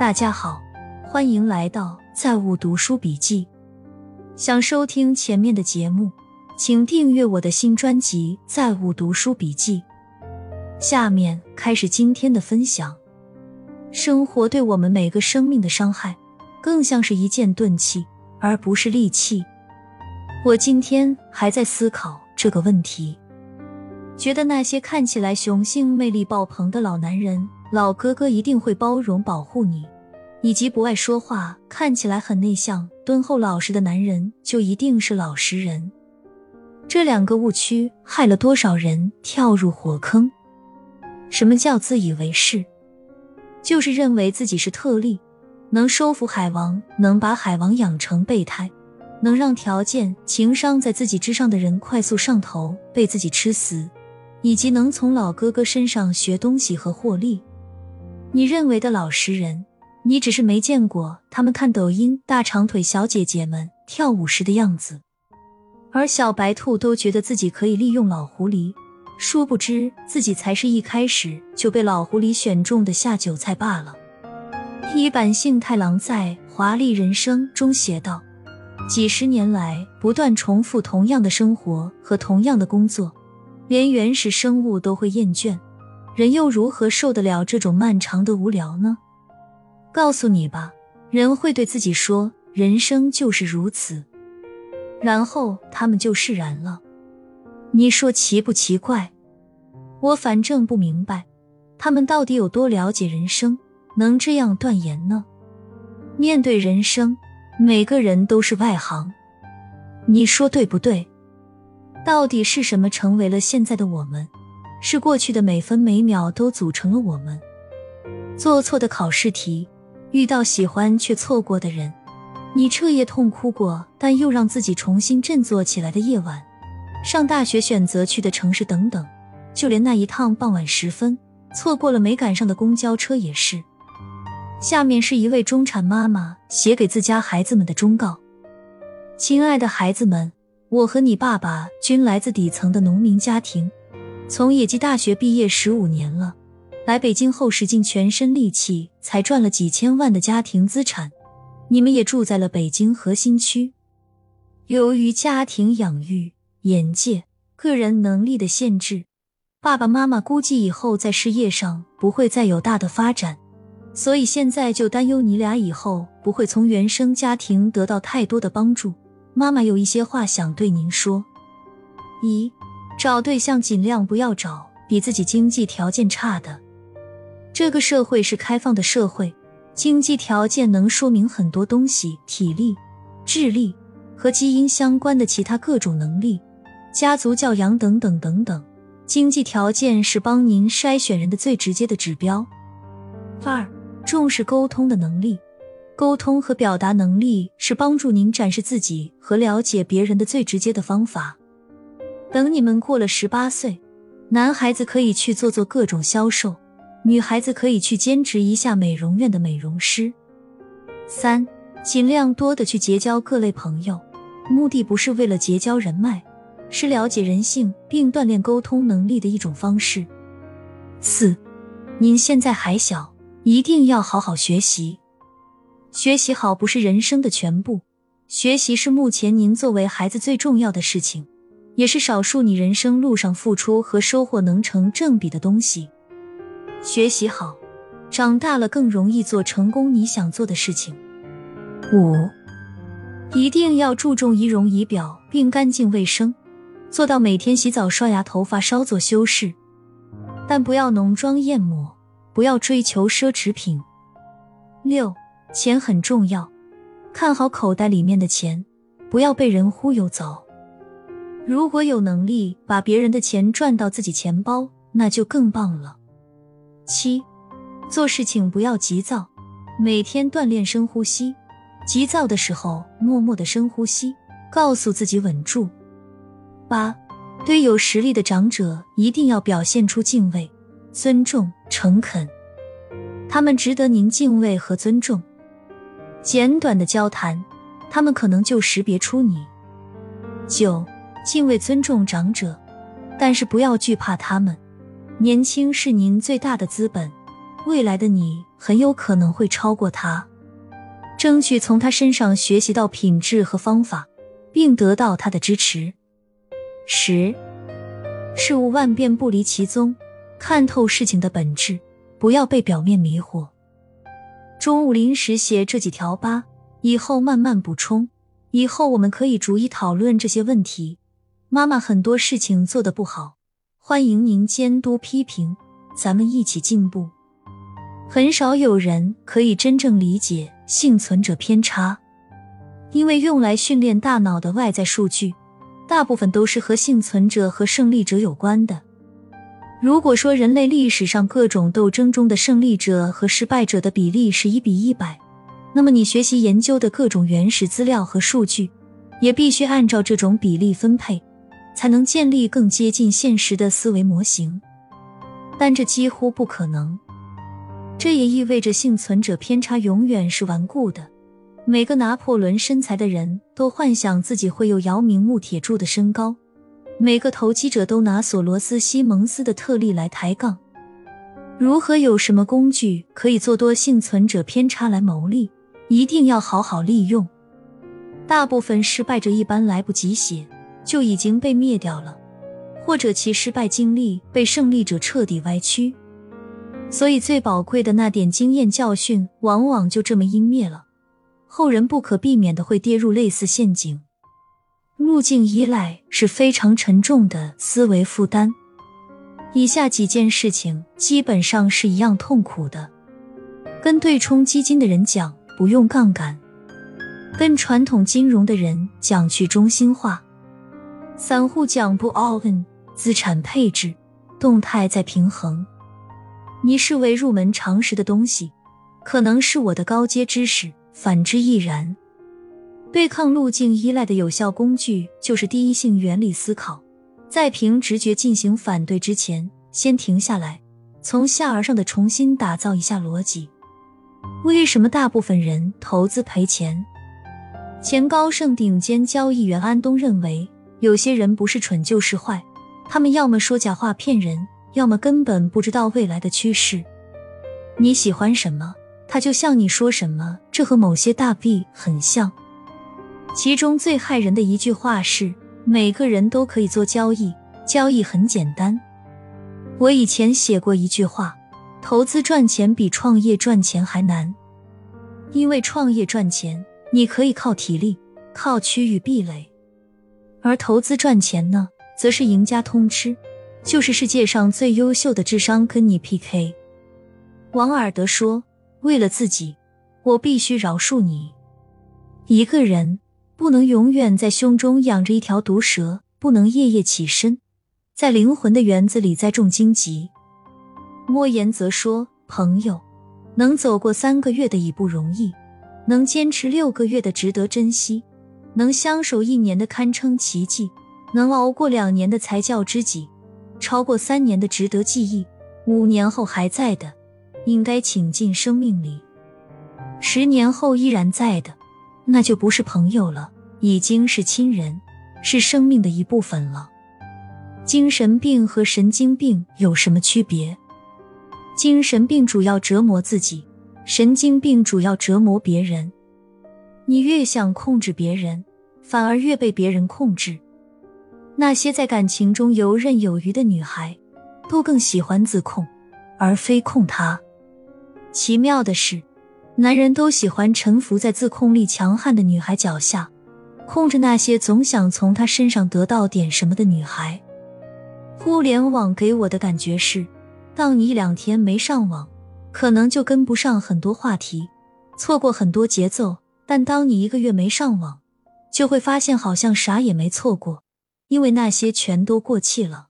大家好，欢迎来到在物读书笔记。想收听前面的节目，请订阅我的新专辑《在物读书笔记》。下面开始今天的分享。生活对我们每个生命的伤害，更像是一件钝器，而不是利器。我今天还在思考这个问题，觉得那些看起来雄性魅力爆棚的老男人。老哥哥一定会包容保护你，以及不爱说话、看起来很内向、敦厚老实的男人就一定是老实人。这两个误区害了多少人跳入火坑？什么叫自以为是？就是认为自己是特例，能收服海王，能把海王养成备胎，能让条件、情商在自己之上的人快速上头，被自己吃死，以及能从老哥哥身上学东西和获利。你认为的老实人，你只是没见过他们看抖音大长腿小姐姐们跳舞时的样子，而小白兔都觉得自己可以利用老狐狸，殊不知自己才是一开始就被老狐狸选中的下酒菜罢了。一坂幸太郎在《华丽人生》中写道：“几十年来不断重复同样的生活和同样的工作，连原始生物都会厌倦。”人又如何受得了这种漫长的无聊呢？告诉你吧，人会对自己说：“人生就是如此。”然后他们就释然了。你说奇不奇怪？我反正不明白，他们到底有多了解人生，能这样断言呢？面对人生，每个人都是外行。你说对不对？到底是什么成为了现在的我们？是过去的每分每秒都组成了我们。做错的考试题，遇到喜欢却错过的人，你彻夜痛哭过，但又让自己重新振作起来的夜晚，上大学选择去的城市等等，就连那一趟傍晚时分错过了没赶上的公交车也是。下面是一位中产妈妈写给自家孩子们的忠告：亲爱的孩子们，我和你爸爸均来自底层的农民家庭。从野鸡大学毕业十五年了，来北京后使尽全身力气才赚了几千万的家庭资产。你们也住在了北京核心区，由于家庭养育、眼界、个人能力的限制，爸爸妈妈估计以后在事业上不会再有大的发展，所以现在就担忧你俩以后不会从原生家庭得到太多的帮助。妈妈有一些话想对您说：一。找对象尽量不要找比自己经济条件差的。这个社会是开放的社会，经济条件能说明很多东西，体力、智力和基因相关的其他各种能力，家族教养等等等等。经济条件是帮您筛选人的最直接的指标。二，重视沟通的能力，沟通和表达能力是帮助您展示自己和了解别人的最直接的方法。等你们过了十八岁，男孩子可以去做做各种销售，女孩子可以去兼职一下美容院的美容师。三，尽量多的去结交各类朋友，目的不是为了结交人脉，是了解人性并锻炼沟通能力的一种方式。四，您现在还小，一定要好好学习。学习好不是人生的全部，学习是目前您作为孩子最重要的事情。也是少数你人生路上付出和收获能成正比的东西。学习好，长大了更容易做成功你想做的事情。五，一定要注重仪容仪表并干净卫生，做到每天洗澡、刷牙、头发稍作修饰，但不要浓妆艳抹，不要追求奢侈品。六，钱很重要，看好口袋里面的钱，不要被人忽悠走。如果有能力把别人的钱赚到自己钱包，那就更棒了。七，做事情不要急躁，每天锻炼深呼吸。急躁的时候，默默的深呼吸，告诉自己稳住。八，对有实力的长者一定要表现出敬畏、尊重、诚恳，他们值得您敬畏和尊重。简短的交谈，他们可能就识别出你。九。敬畏、尊重长者，但是不要惧怕他们。年轻是您最大的资本，未来的你很有可能会超过他。争取从他身上学习到品质和方法，并得到他的支持。十，事物万变不离其宗，看透事情的本质，不要被表面迷惑。中午临时写这几条吧，以后慢慢补充。以后我们可以逐一讨论这些问题。妈妈很多事情做得不好，欢迎您监督批评，咱们一起进步。很少有人可以真正理解幸存者偏差，因为用来训练大脑的外在数据，大部分都是和幸存者和胜利者有关的。如果说人类历史上各种斗争中的胜利者和失败者的比例是一比一百，那么你学习研究的各种原始资料和数据，也必须按照这种比例分配，才能建立更接近现实的思维模型。但这几乎不可能。这也意味着幸存者偏差永远是顽固的。每个拿破仑身材的人都幻想自己会有姚明、穆铁柱的身高；每个投机者都拿索罗斯、西蒙斯的特例来抬杠。如何有什么工具可以做多幸存者偏差来牟利？一定要好好利用。大部分失败者一般来不及写，就已经被灭掉了，或者其失败经历被胜利者彻底歪曲。所以，最宝贵的那点经验教训，往往就这么湮灭了。后人不可避免的会跌入类似陷阱。路径依赖是非常沉重的思维负担。以下几件事情基本上是一样痛苦的：跟对冲基金的人讲不用杠杆，跟传统金融的人讲去中心化，散户讲不 all in，资产配置，动态在平衡。你视为入门常识的东西，可能是我的高阶知识，反之亦然。对抗路径依赖的有效工具就是第一性原理思考，在凭直觉进行反对之前，先停下来，从下而上的重新打造一下逻辑。为什么大部分人投资赔钱？前高盛顶尖交易员安东认为，有些人不是蠢就是坏，他们要么说假话骗人。要么根本不知道未来的趋势。你喜欢什么，他就向你说什么。这和某些大 B 很像。其中最害人的一句话是：每个人都可以做交易，交易很简单。我以前写过一句话：投资赚钱比创业赚钱还难。因为创业赚钱，你可以靠体力，靠区域壁垒；而投资赚钱呢，则是赢家通吃。就是世界上最优秀的智商跟你 PK。王尔德说：“为了自己，我必须饶恕你。一个人不能永远在胸中养着一条毒蛇，不能夜夜起身，在灵魂的园子里栽种荆棘。”莫言则说：“朋友能走过三个月的已不容易，能坚持六个月的值得珍惜，能相守一年的堪称奇迹，能熬过两年的才叫知己。”超过三年的值得记忆，五年后还在的，应该请进生命里；十年后依然在的，那就不是朋友了，已经是亲人，是生命的一部分了。精神病和神经病有什么区别？精神病主要折磨自己，神经病主要折磨别人。你越想控制别人，反而越被别人控制。那些在感情中游刃有余的女孩，都更喜欢自控，而非控他。奇妙的是，男人都喜欢臣服在自控力强悍的女孩脚下，控制那些总想从她身上得到点什么的女孩。互联网给我的感觉是，当你一两天没上网，可能就跟不上很多话题，错过很多节奏；但当你一个月没上网，就会发现好像啥也没错过。因为那些全都过气了。